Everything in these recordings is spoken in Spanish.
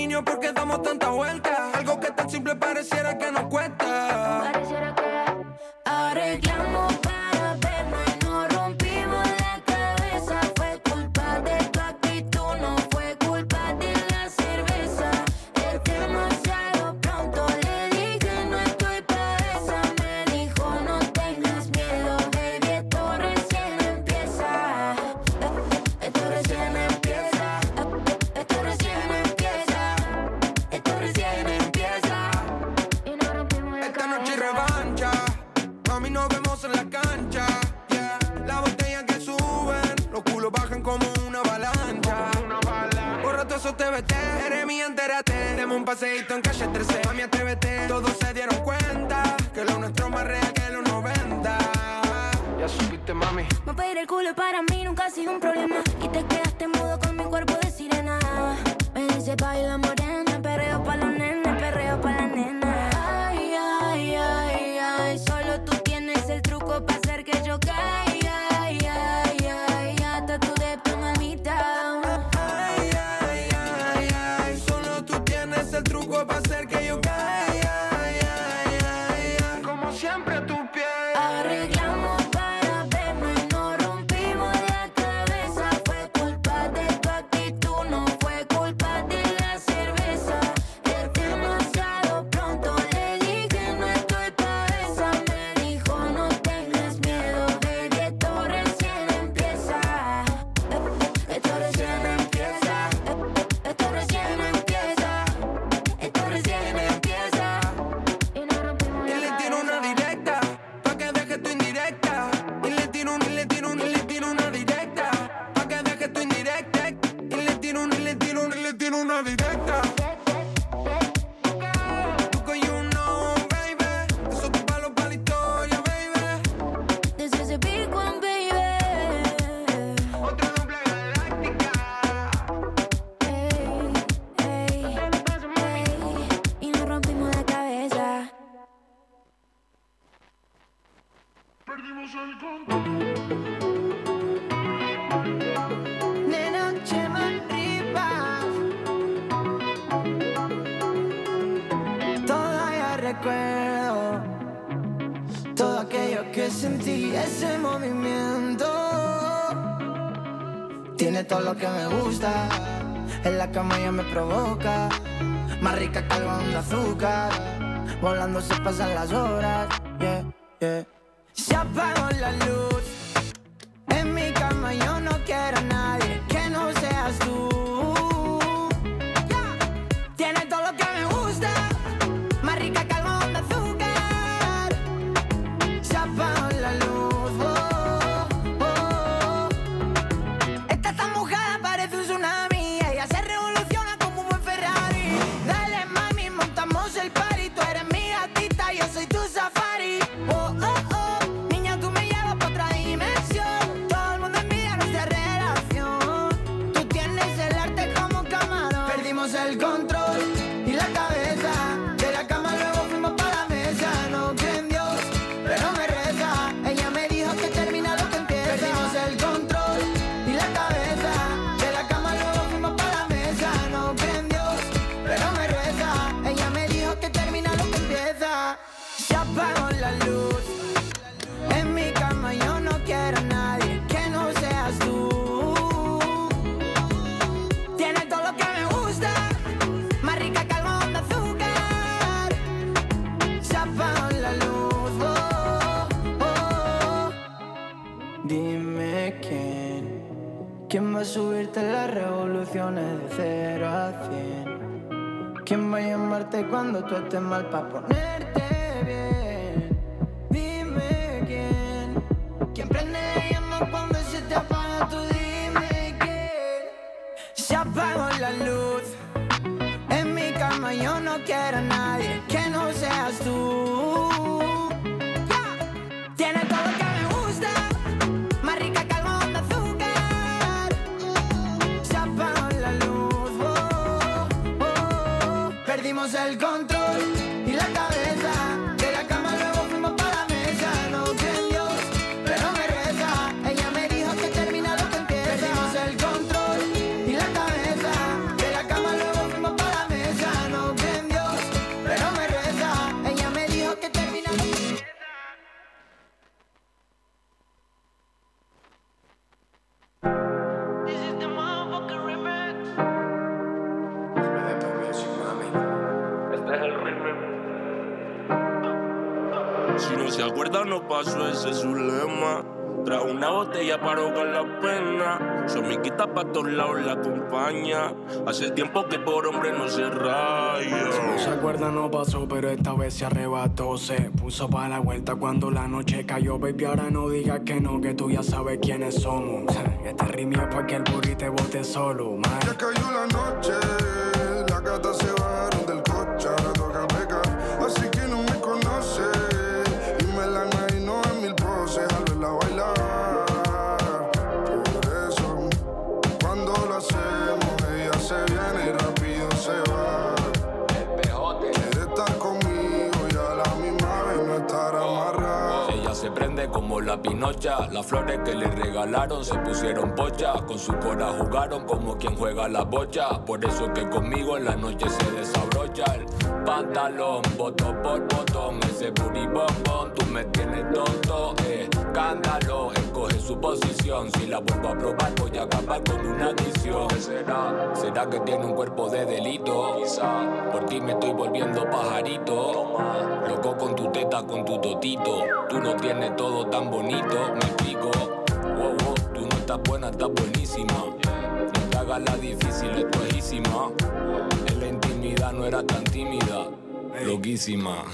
niños porque damos tanta vuelta. Algo que tan simple pareciera que no lo que me gusta. En la cama ya me provoca. Más rica que algodón de azúcar. Volando se pasan las horas. pa' ponerte bien. Dime quién, quién prende la llama cuando se te apaga, tú dime quién. Se apagó la luz, en mi cama yo no quiero a nadie que no seas tú. Tiene todo que me gusta, más rica que algodón de azúcar. Se apagó la luz, oh, oh, oh. perdimos el control. Ese es su lema. Trajo una botella para ahogar la pena. Su amiguita pa' todos lados la acompaña. Hace tiempo que por hombre no se No se raya. acuerda, no pasó, pero esta vez se arrebató. Se puso para la vuelta cuando la noche cayó. Baby, ahora no digas que no, que tú ya sabes quiénes somos. Este ritmo es pa' que el burrito te bote solo, man. Ya cayó la noche, las gatas se bajaron del pinocha. Las flores que le regalaron se pusieron pocha. Con su cora jugaron como quien juega la bocha. Por eso es que conmigo en la noche se desabrocha el pantalón. Botón por botón, ese booty bombón. Tú me tienes tonto, eh. Escoge su posición. Si la vuelvo a probar, voy a acabar con una adicción. ¿Qué será? ¿Será que tiene un cuerpo de delito? Quizá. Por ti me estoy volviendo pajarito. Loco con tu teta, con tu totito. Tú no tienes todo tan bonito, me explico. Wow, wow, tú no estás buena, estás buenísima. No te hagas la difícil, es. En la intimidad no era tan tímida, loquísima.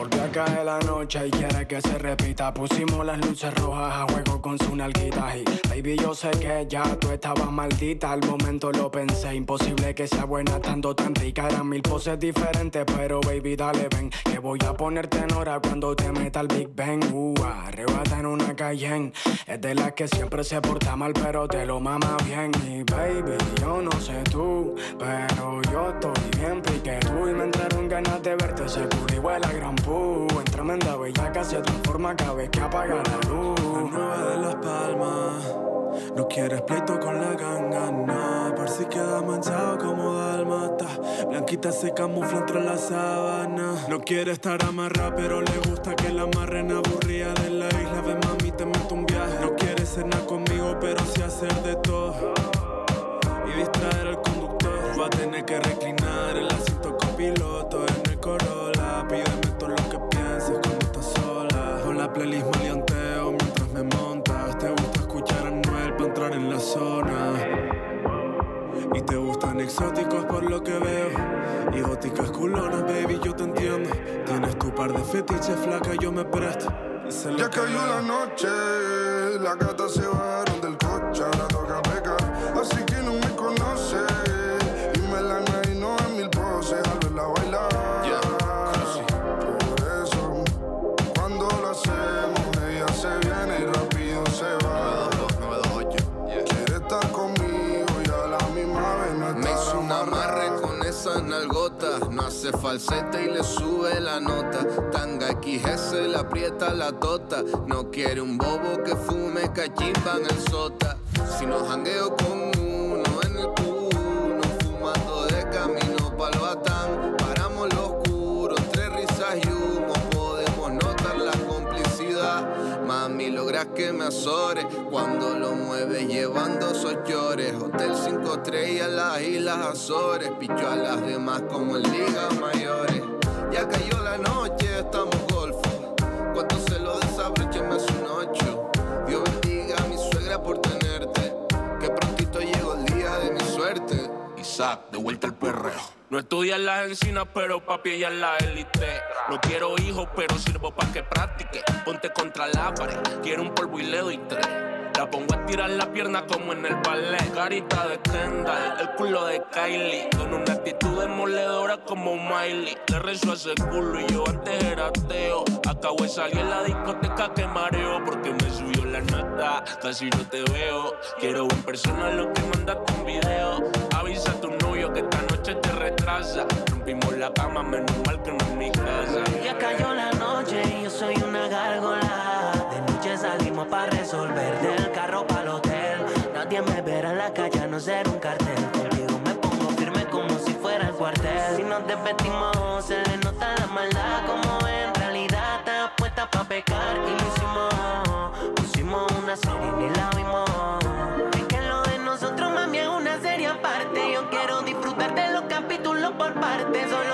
Volvió a caer la noche y quiere que se repita. Pusimos las luces rojas a juego con su nalguita. Y baby, yo sé que ya tú estabas maldita. Al momento lo pensé, imposible que sea buena estando tan rica. Eran mil poses diferentes, pero baby, dale, ven. Que voy a ponerte en hora cuando te meta el Big Bang. Uh, arrebata en una Cayenne. Es de las que siempre se porta mal, pero te lo mama bien. Y baby, yo no sé tú, pero yo estoy bien pique tú. Y me entraron ganas de verte seguro igual a gran pu. En tremenda bellaca se transforma cada vez que apaga la luz. Nueva de las palmas. No quieres pleito con la ganga, no. Por si queda manchado como dalmata. Blanquita se camufla entre la sábana. No quiere estar amarrada, pero le gusta que la amarren aburrida de la isla. Ven, mami, te meto un viaje. No quiere cenar conmigo, pero sí hacer de todo. Y distraer al conductor. Va a tener que reclinar el asiento copiloto la playlist maleanteo mientras me montas. Te gusta escuchar a Noel para entrar en la zona. Y te gustan exóticos por lo que veo. Y góticas culonas, baby, yo te entiendo. Tienes tu par de fetiches flaca, yo me presto. Ya cayó la noche, las gatas se bajaron del coche, ahora toca pecar. Así que no me hace falsete y le sube la nota. Tanga XS le aprieta la tota. No quiere un bobo que fume cachimba en el sota. Si no jangueo con que me azore cuando lo mueves llevando sochores. Hotel 5 estrellas, las Islas Azores. Picho a las demás como en ligas mayores. Ya cayó la noche, estamos golfo. Cuando se lo desabroche me hace un ocho. Dios bendiga a mi suegra por tenerte. Que prontito llegó el día de mi suerte. Isaac, de vuelta al perreo. No estudian las encinas, pero papi ella es la élite. No quiero hijos, pero sirvo para que practique. Ponte contra la pared, quiero un polvo y le doy tres. La pongo a tirar la pierna como en el ballet. Carita de Kendall, el culo de Kylie. Con una actitud demoledora como Miley. Le rezo a ese culo y yo antes era ateo. Acabo de salir en la discoteca que mareo porque me subió la nota. Casi no te veo. Quiero un personal lo que mandaste un video. Avisa a tu novio que esta noche te retrasa. Rompimos la cama, menos mal que no es mi casa. Ya cayó la noche y yo soy una gárgola. De noche salimos para resolver del carro para el hotel. Nadie me verá en la calle a no ser un cartel. Contigo me pongo firme como si fuera el cuartel. Si nos desvestimos, por parte. Solo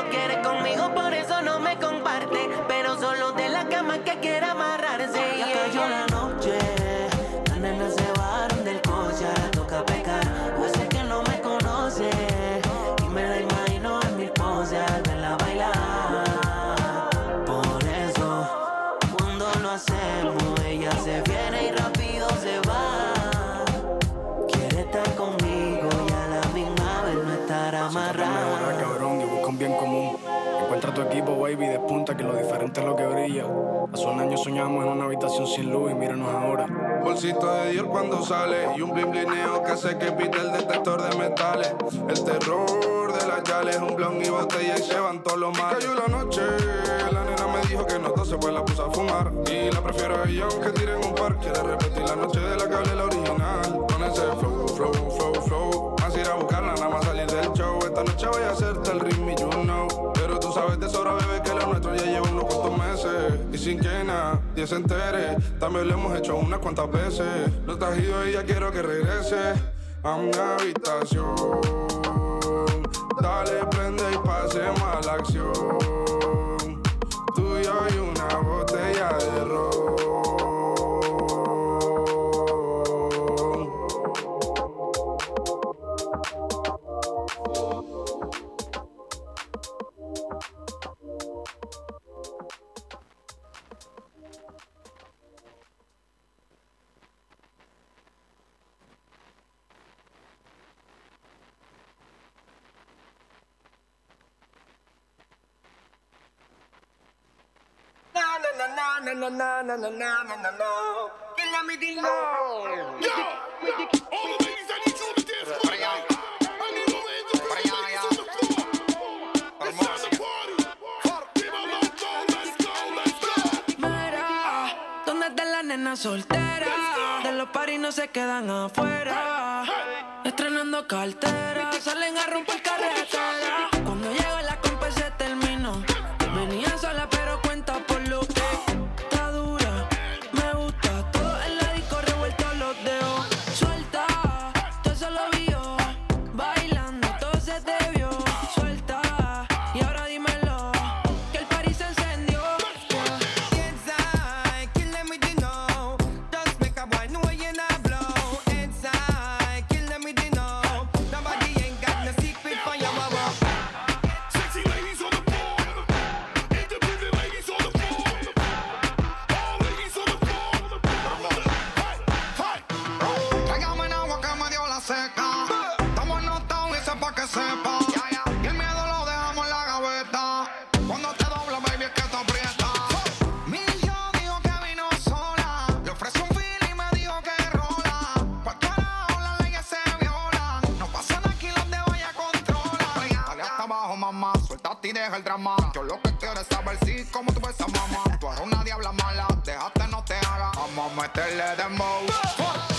equipo, baby, despunta que lo diferente es lo que brilla. Hace un año soñamos en una habitación sin luz y míranos ahora. Bolsito de Dior cuando sale y un blin blineo que hace que pite el detector de metales. El terror de las yales, un blon y botella y se van todos los males. Cayó la noche, la nena me dijo que no se pues la puse a fumar. Y la prefiero a ella aunque tiren un par. Quiere repetir la noche de la que hablé la original. Con ese flow, flow, flow, flow. Más ir a buscarla, nada más salir del show. Esta noche voy a hacerte el ritmo y you sin que nadie se entere, también lo hemos hecho unas cuantas veces. Estás ido y ya quiero que regrese a mi habitación. Dale, prende y pasemos a la acción. Tú y yo y una botella de ron. Mira, ¿dónde están las nenas solteras? De los paris no se quedan afuera. Estrenando cartera, salen a romper carretera. Cuando llega la compa se Yo lo que quiero es saber si como tú ves a mamá. Tú eres una diabla mala. Déjate, no te haga. Vamos a meterle dembow. Suelta,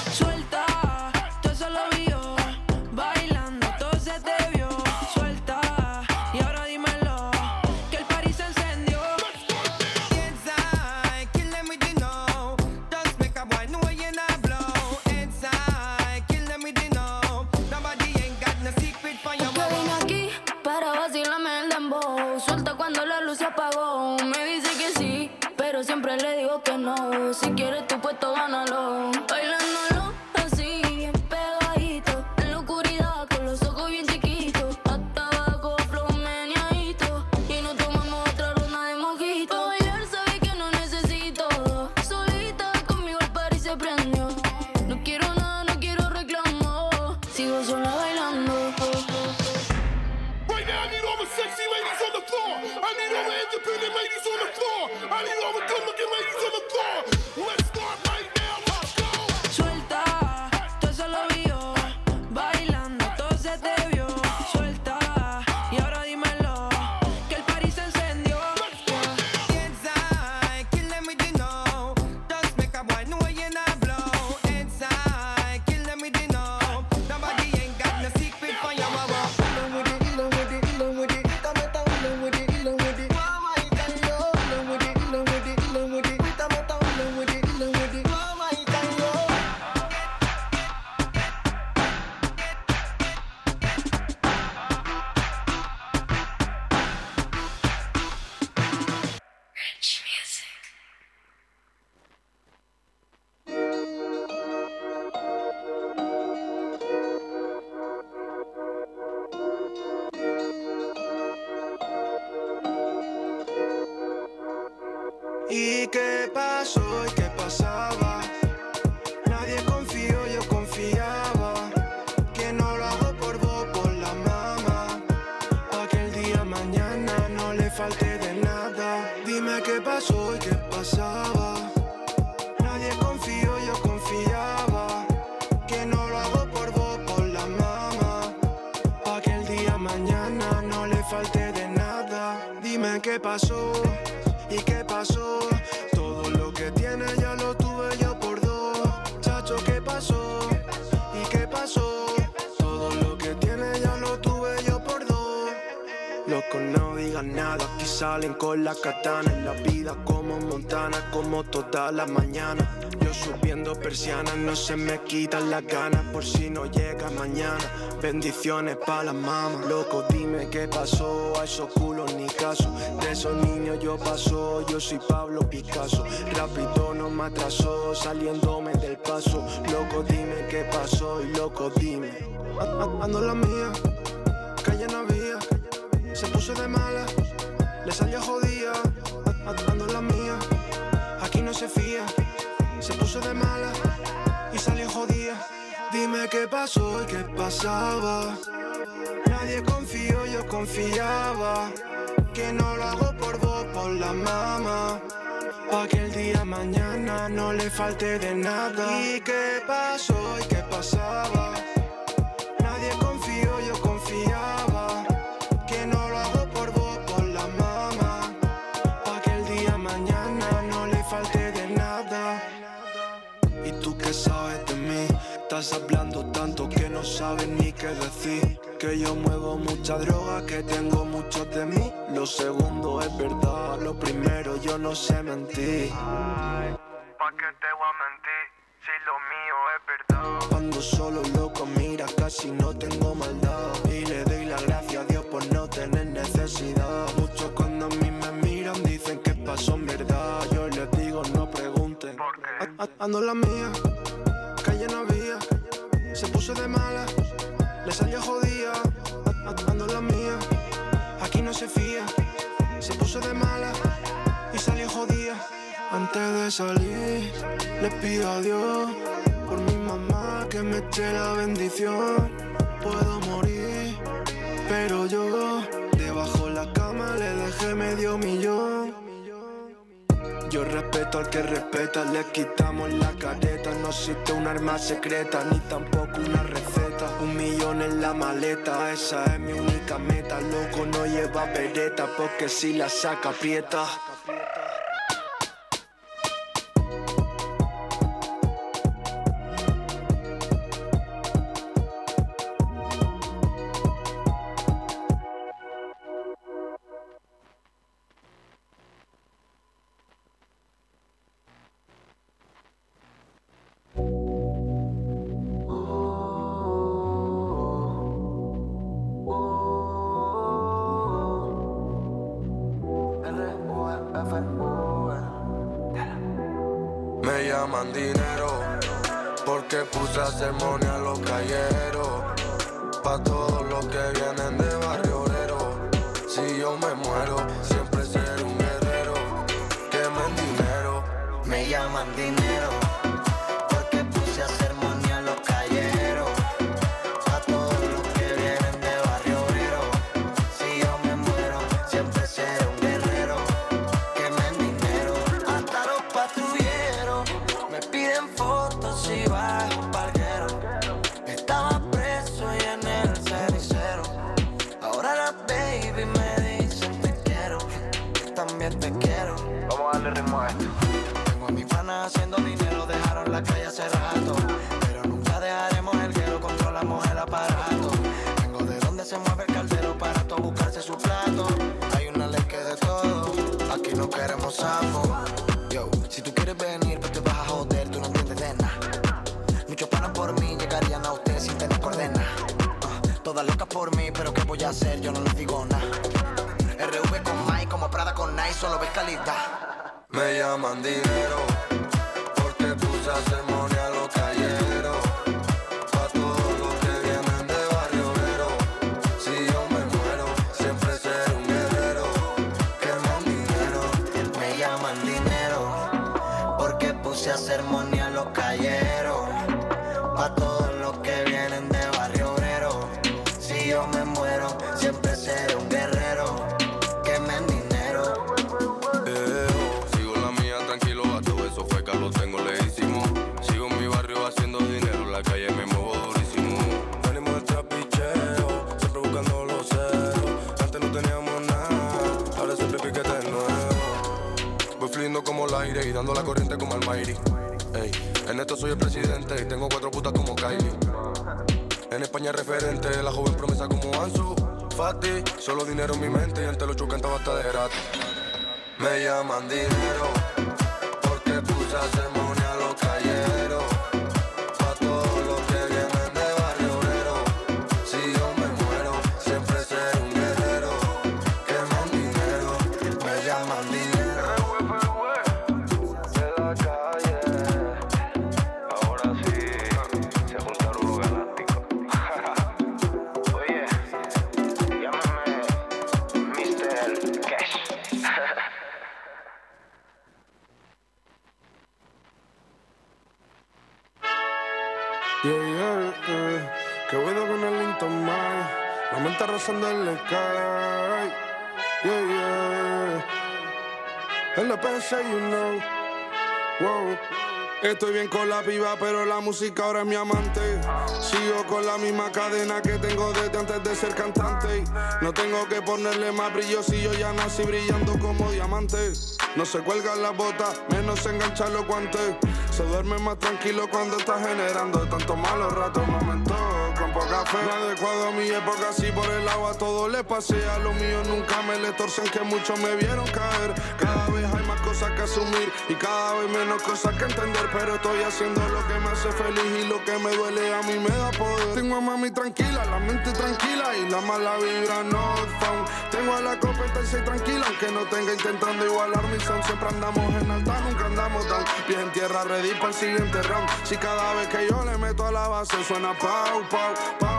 Dime qué pasó y qué pasó. Todo lo que tiene ya lo tuve yo por dos. Chacho, ¿qué pasó? Nada, aquí salen con la katana en la vida como Montana, como toda la mañana. Yo subiendo persianas, no se me quitan las ganas por si no llega mañana. Bendiciones para la mamá. Loco, dime qué pasó, a esos culos ni caso. De esos niños yo paso, yo soy Pablo Picasso. Rápido no me atrasó, saliéndome del paso. Loco, dime qué pasó y loco, dime. Ando la mía, calle no había. Se puso de mala, le salió jodida. A- a- Ando en la mía, aquí no se fía. Se puso de mala y salió jodida. Dime qué pasó y qué pasaba. Nadie confió, yo confiaba. Que no lo hago por vos, por la mamá. Pa' que el día mañana no le falte de nada. ¿Y qué pasó y qué pasaba? Estás hablando tanto que no sabes ni qué decir. Que yo muevo mucha droga, que tengo mucho de mí. Lo segundo es verdad, lo primero yo no sé mentir. ¿Pa' qué te voy a mentir? Si lo mío es verdad. Ando solo loco, mira, casi no tengo maldad. Y le doy la gracia a Dios por no tener necesidad. Muchos cuando a mí me miran dicen que pasó en verdad. Yo les digo, no pregunten. A- a- Ando la mía. Se puso de mala, le salió jodida. Ando la mía, aquí no se fía. Se puso de mala y salió jodida. Antes de salir, le pido a Dios por mi mamá que me eche la bendición. Puedo morir, pero yo debajo la cama le dejé medio millón. Yo respeto al que respeta, le quitamos la careta. No existe un arma secreta, ni tampoco una receta. Un millón en la maleta, esa es mi única meta. Loco, no lleva pereta, porque si la saca aprieta. Dinero porque puse a sermonia a los calleros. Pa' todos los que vienen de Pero nunca dejaremos el guero, controlamos el aparato. Vengo de donde se mueve el caldero para todo buscarse su plato. Hay una ley que de todo, aquí no queremos amo. Yo, si tú quieres venir, pues te vas a joder, tú no entiendes de nada. Muchos panas por mí llegarían a usted sin tener coordenas. Ah, todas locas por mí, pero ¿qué voy a hacer? Yo no les digo nada. RV con Mike, como Prada con Nike, solo ves calidad. Me llaman dinero porque dando la corriente como Mayri. Ey, en esto soy el presidente y tengo cuatro putas como Kylie. En España referente, la joven promesa como Ansu. Fati, solo dinero en mi mente y ante los cantaba hasta de gratis. Me llaman dinero porque puse a Yeah, yeah, yeah. Qué bueno con el Linton Mike. La mente rozando el sky. Yeah, yeah. PC, you know. Wow. Estoy bien con la piba, pero la música ahora es mi amante. Sigo con la misma cadena que tengo desde antes de ser cantante. No tengo que ponerle más brillo si yo ya nací brillando como diamante. No se cuelgan las botas, menos se enganchan los guantes. Se duerme más tranquilo cuando está generando tantos malos ratos, momentos con poca fe. No adecuado a mi época, así por el agua todo le pasé. A lo mío nunca me le torcen que muchos me vieron caer. Cada vez cosas que asumir y cada vez menos cosas que entender. Pero estoy haciendo lo que me hace feliz y lo que me duele a mí me da poder. Tengo a mami tranquila, la mente tranquila y la mala vibra no found. Tengo a la competencia tranquila, aunque no tenga intentando igualar mi son. Siempre andamos en alta, nunca andamos down. Pies en tierra, ready para el siguiente round. Si cada vez que yo le meto a la base suena pau, pau, pau,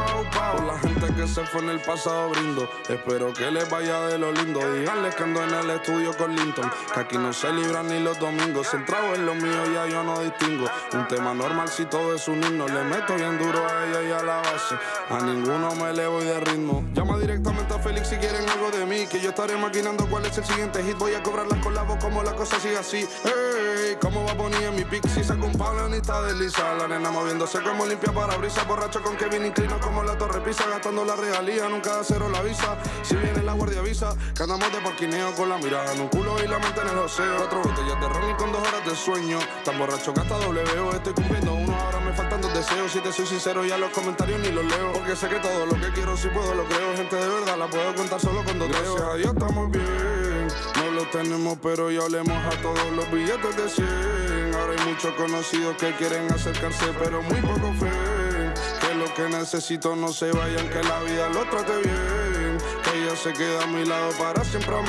la gente que se fue en el pasado brindo. Espero que les vaya de lo lindo. Díganles que ando en el estudio con Linton. Que aquí no se libran ni los domingos. Centrado en lo mío, ya yo no distingo. Un tema normal si todo es un himno. Le meto bien duro a ella y a la base. A ninguno me le voy de ritmo. Llama directamente a Félix si quieren algo de mí. Que yo estaré maquinando cuál es el siguiente hit. Voy a cobrarlas con la voz como la cosa sigue así. Hey, ¿cómo va poner en mi pick? Si saco un palo ni está desliza. La nena moviéndose como limpia para brisa. Borracho con Kevin inclino como la torre pisa. Gastando la regalía, nunca da cero la visa. Si viene la guardia avisa. Que andamos de parquineo con la mirada en un culo y la mente en el océano. Cuatro botellas de ron y con dos horas de sueño. Tan borracho que hasta WO. Estoy cumpliendo uno, ahora me faltan dos deseos. Si te soy sincero, ya los comentarios ni los leo. Porque sé que todo lo que quiero, si puedo, lo creo. Gente de verdad, la puedo contar solo con dos Gracias a Dios estamos bien. No lo tenemos, pero ya olemos a todos los billetes de 100. Ahora hay muchos conocidos que quieren acercarse, pero muy poco fe. Que necesito no se vayan, que la vida lo trate bien. Que ella se queda a mi lado para siempre a mí.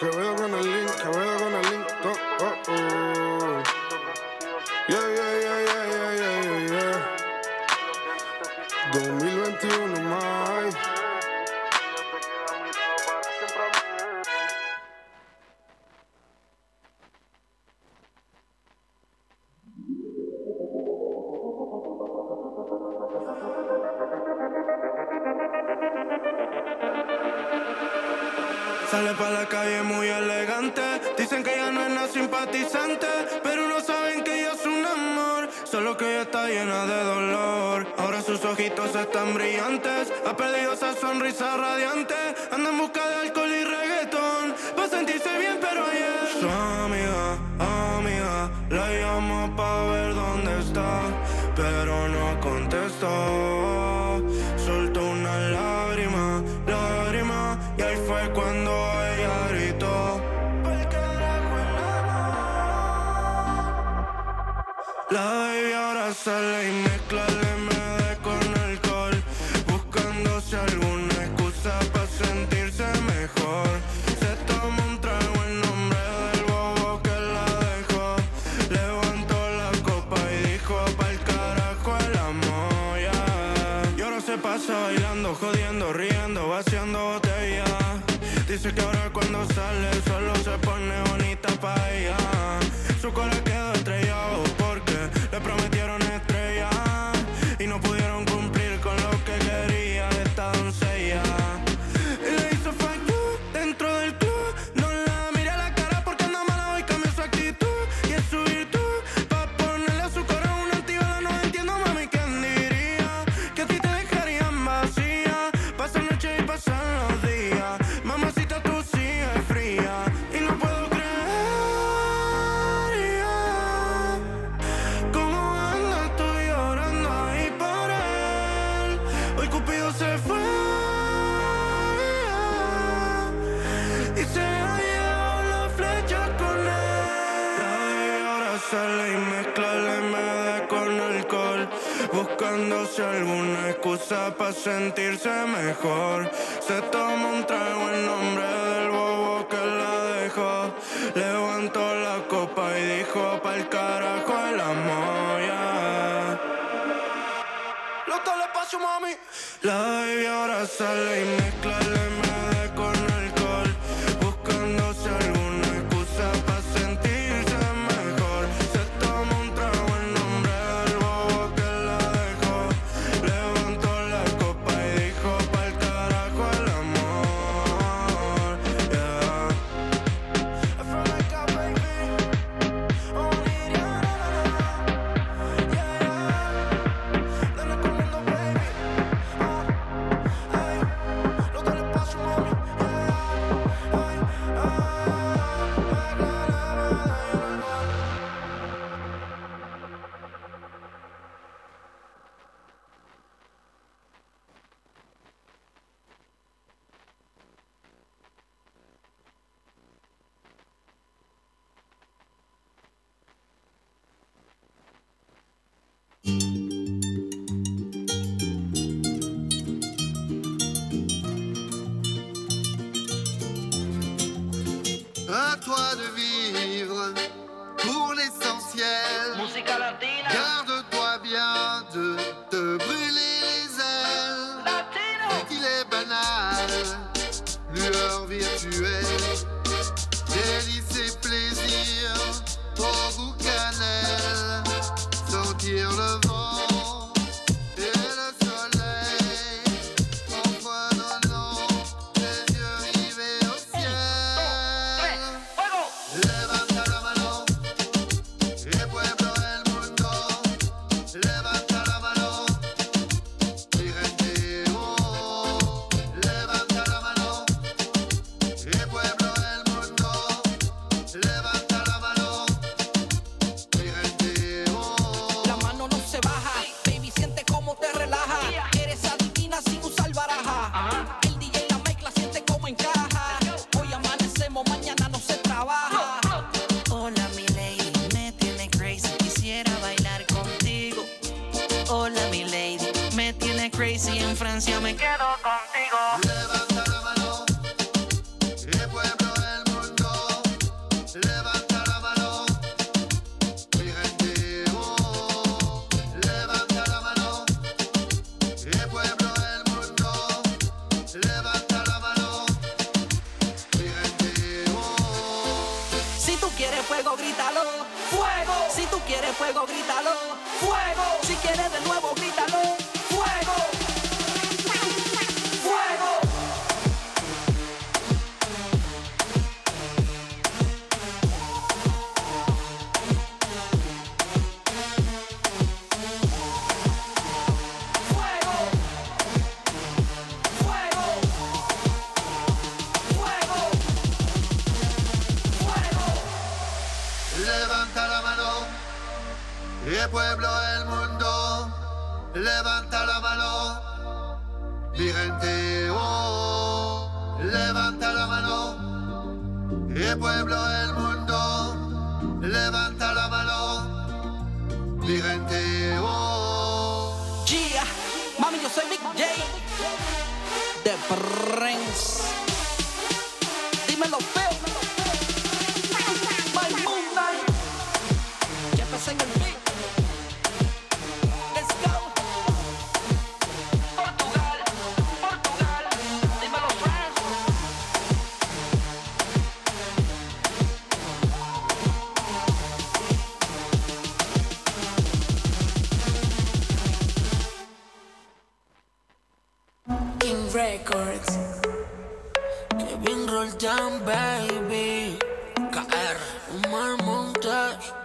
Que veo con el link, que veo Ha perdido esa sonrisa radiante. Anda en busca de alcohol y reggaetón. Pa' sentirse bien, pero ayer. Su amiga, amiga. La llamo pa' ver dónde está. Pero no contestó. Soltó una lágrima, lágrima. Y ahí fue cuando ella gritó. "Pa'l carajo el La baby ahora sale y mezcla haciendo botella. Dice que ahora cuando sale solo se pone bonita para ella. Su cola quedó estrellado porque le prometieron esto Hoy Cupido se fue y se ha llevado la flecha con él. La ahora sale y mezcla la MD con alcohol, buscándose alguna excusa para sentirse mejor. Se toma un trago en nombre del bobo que la dejó, levantó la copa y dijo pa'l carajo el amor. mami. La baby ahora sale y mezcla toi de Records. Kevin Roldán, baby. KR. Omar Montes.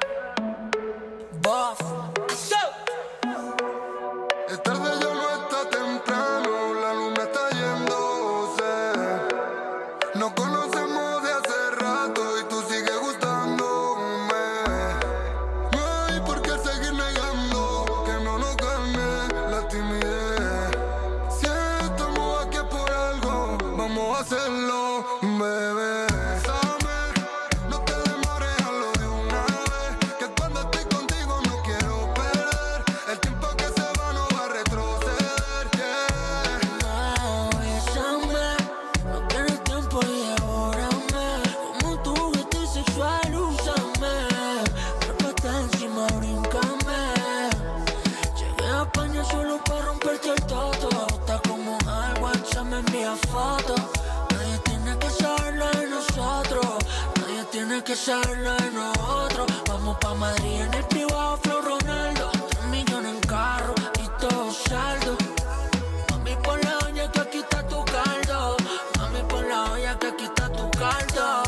pensarlo en nosotros. Vamos pa' Madrid en el privado, Flor Ronaldo. Tres millones en carro y todo saldo. Mami, por la olla que aquí está tu caldo. Mami, por la olla que aquí está tu caldo.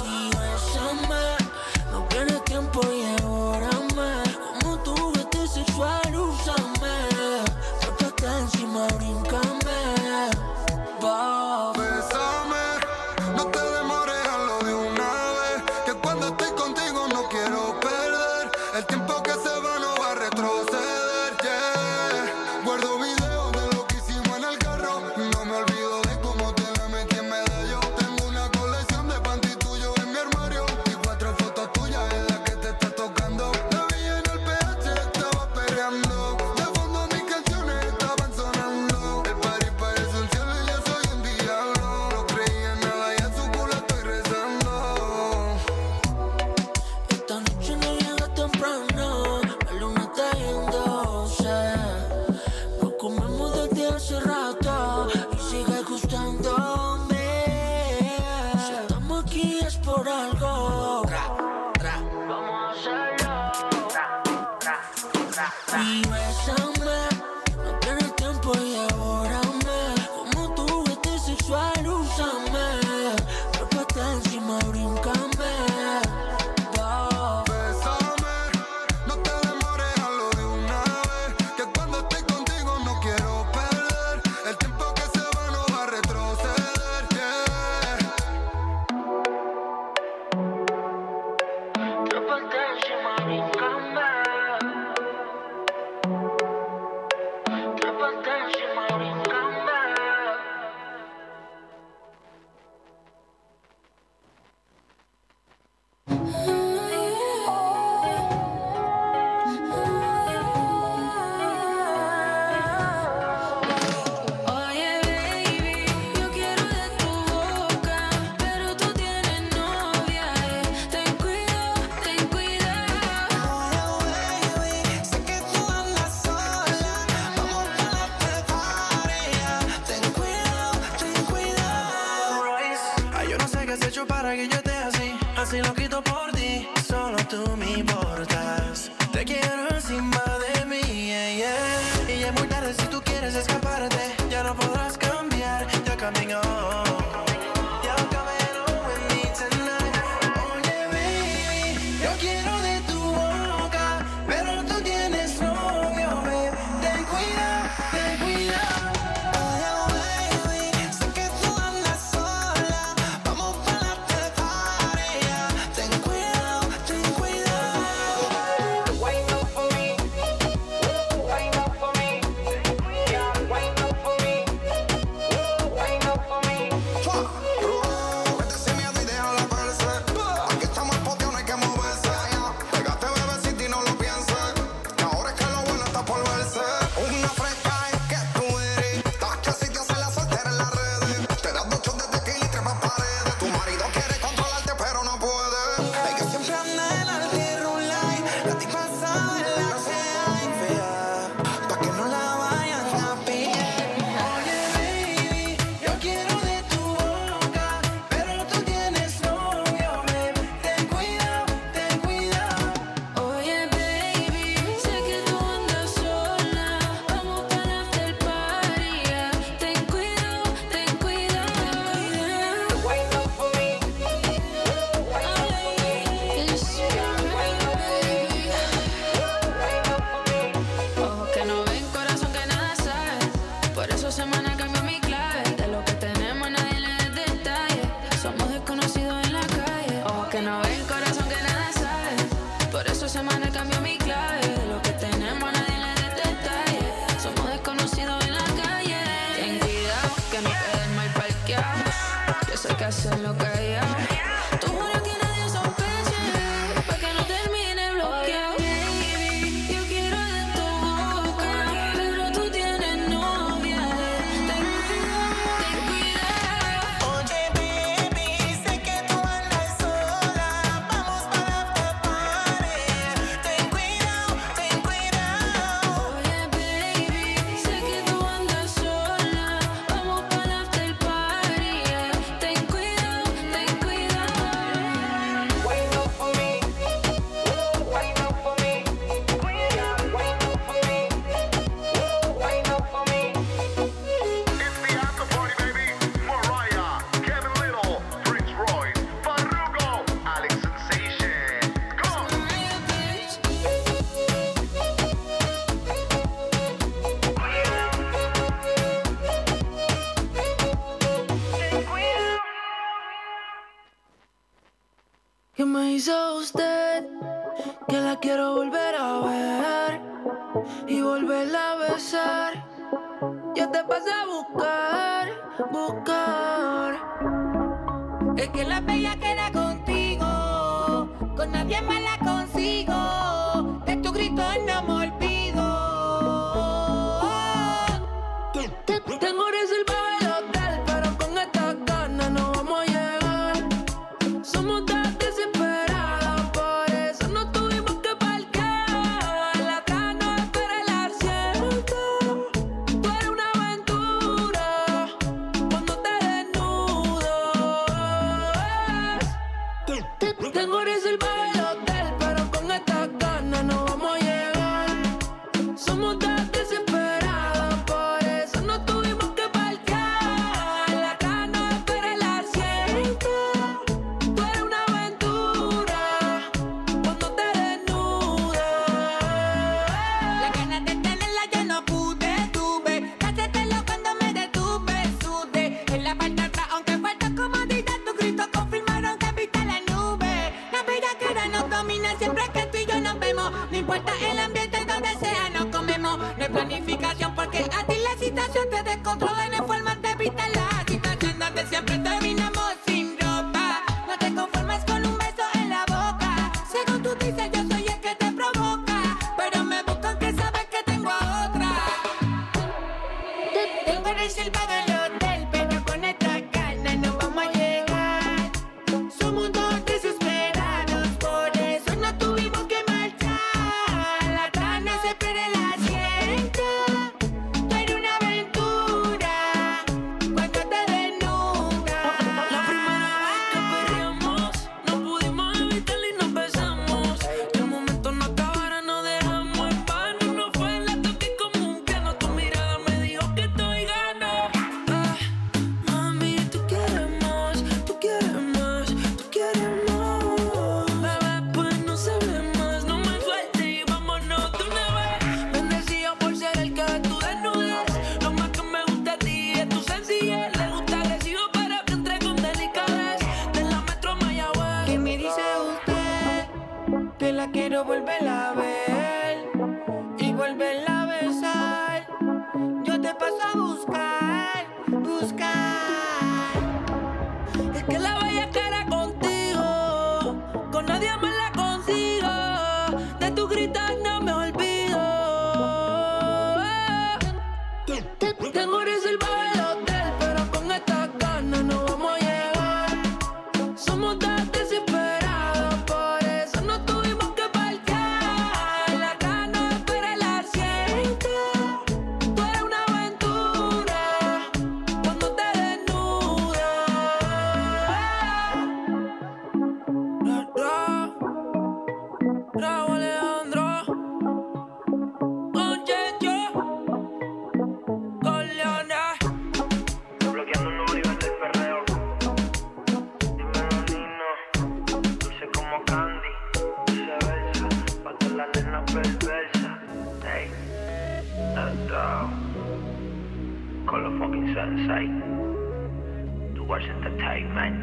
website towards entertainment.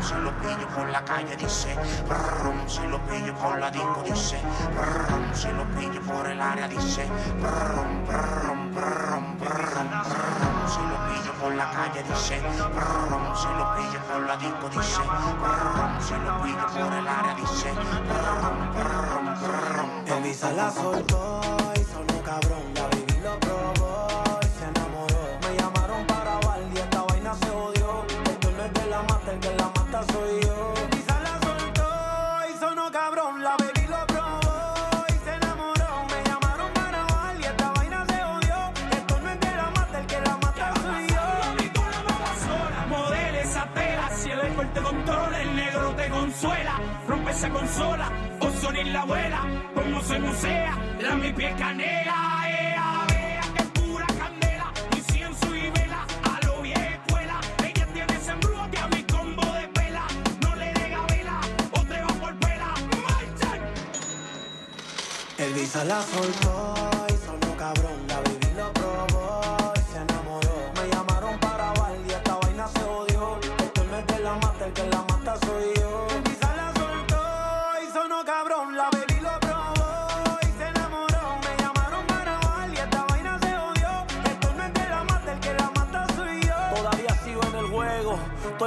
Si lo pillo por la calle dice, brum, si lo pillo por la disco dice, brum, si lo pillo por el área dice, brum, brum, brum. Por la calle dice brum, Si lo pillo por la disco dice brum, Si lo pillo por el área dice brum, brum. El visa la soltó consola, o Sony la abuela, como se musea, la mi pie canela. Ea, vea que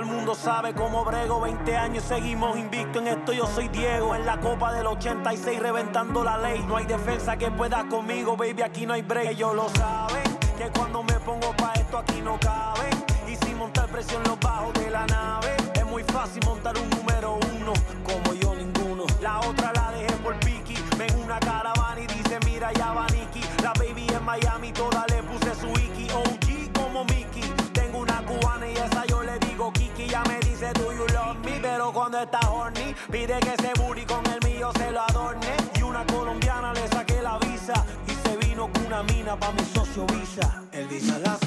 mundo sabe cómo brego. 20 años seguimos invicto en esto. Yo soy Diego. En la copa del 86 reventando la ley. No hay defensa que pueda conmigo, baby. Aquí no hay break. Ellos lo saben. Que cuando me pongo pa' esto aquí no caben. Y sin montar presión los bajos de la nave. Es muy fácil montar un número uno. Como yo ninguno. La otra la dejé por Piki. Ven una caravana y dice mira ya va Nicky. La baby en Miami toda pide que ese booty con el mío se lo adorne. Y una colombiana le saqué la visa. Y se vino con una mina pa' mi socio Visa. El Visa la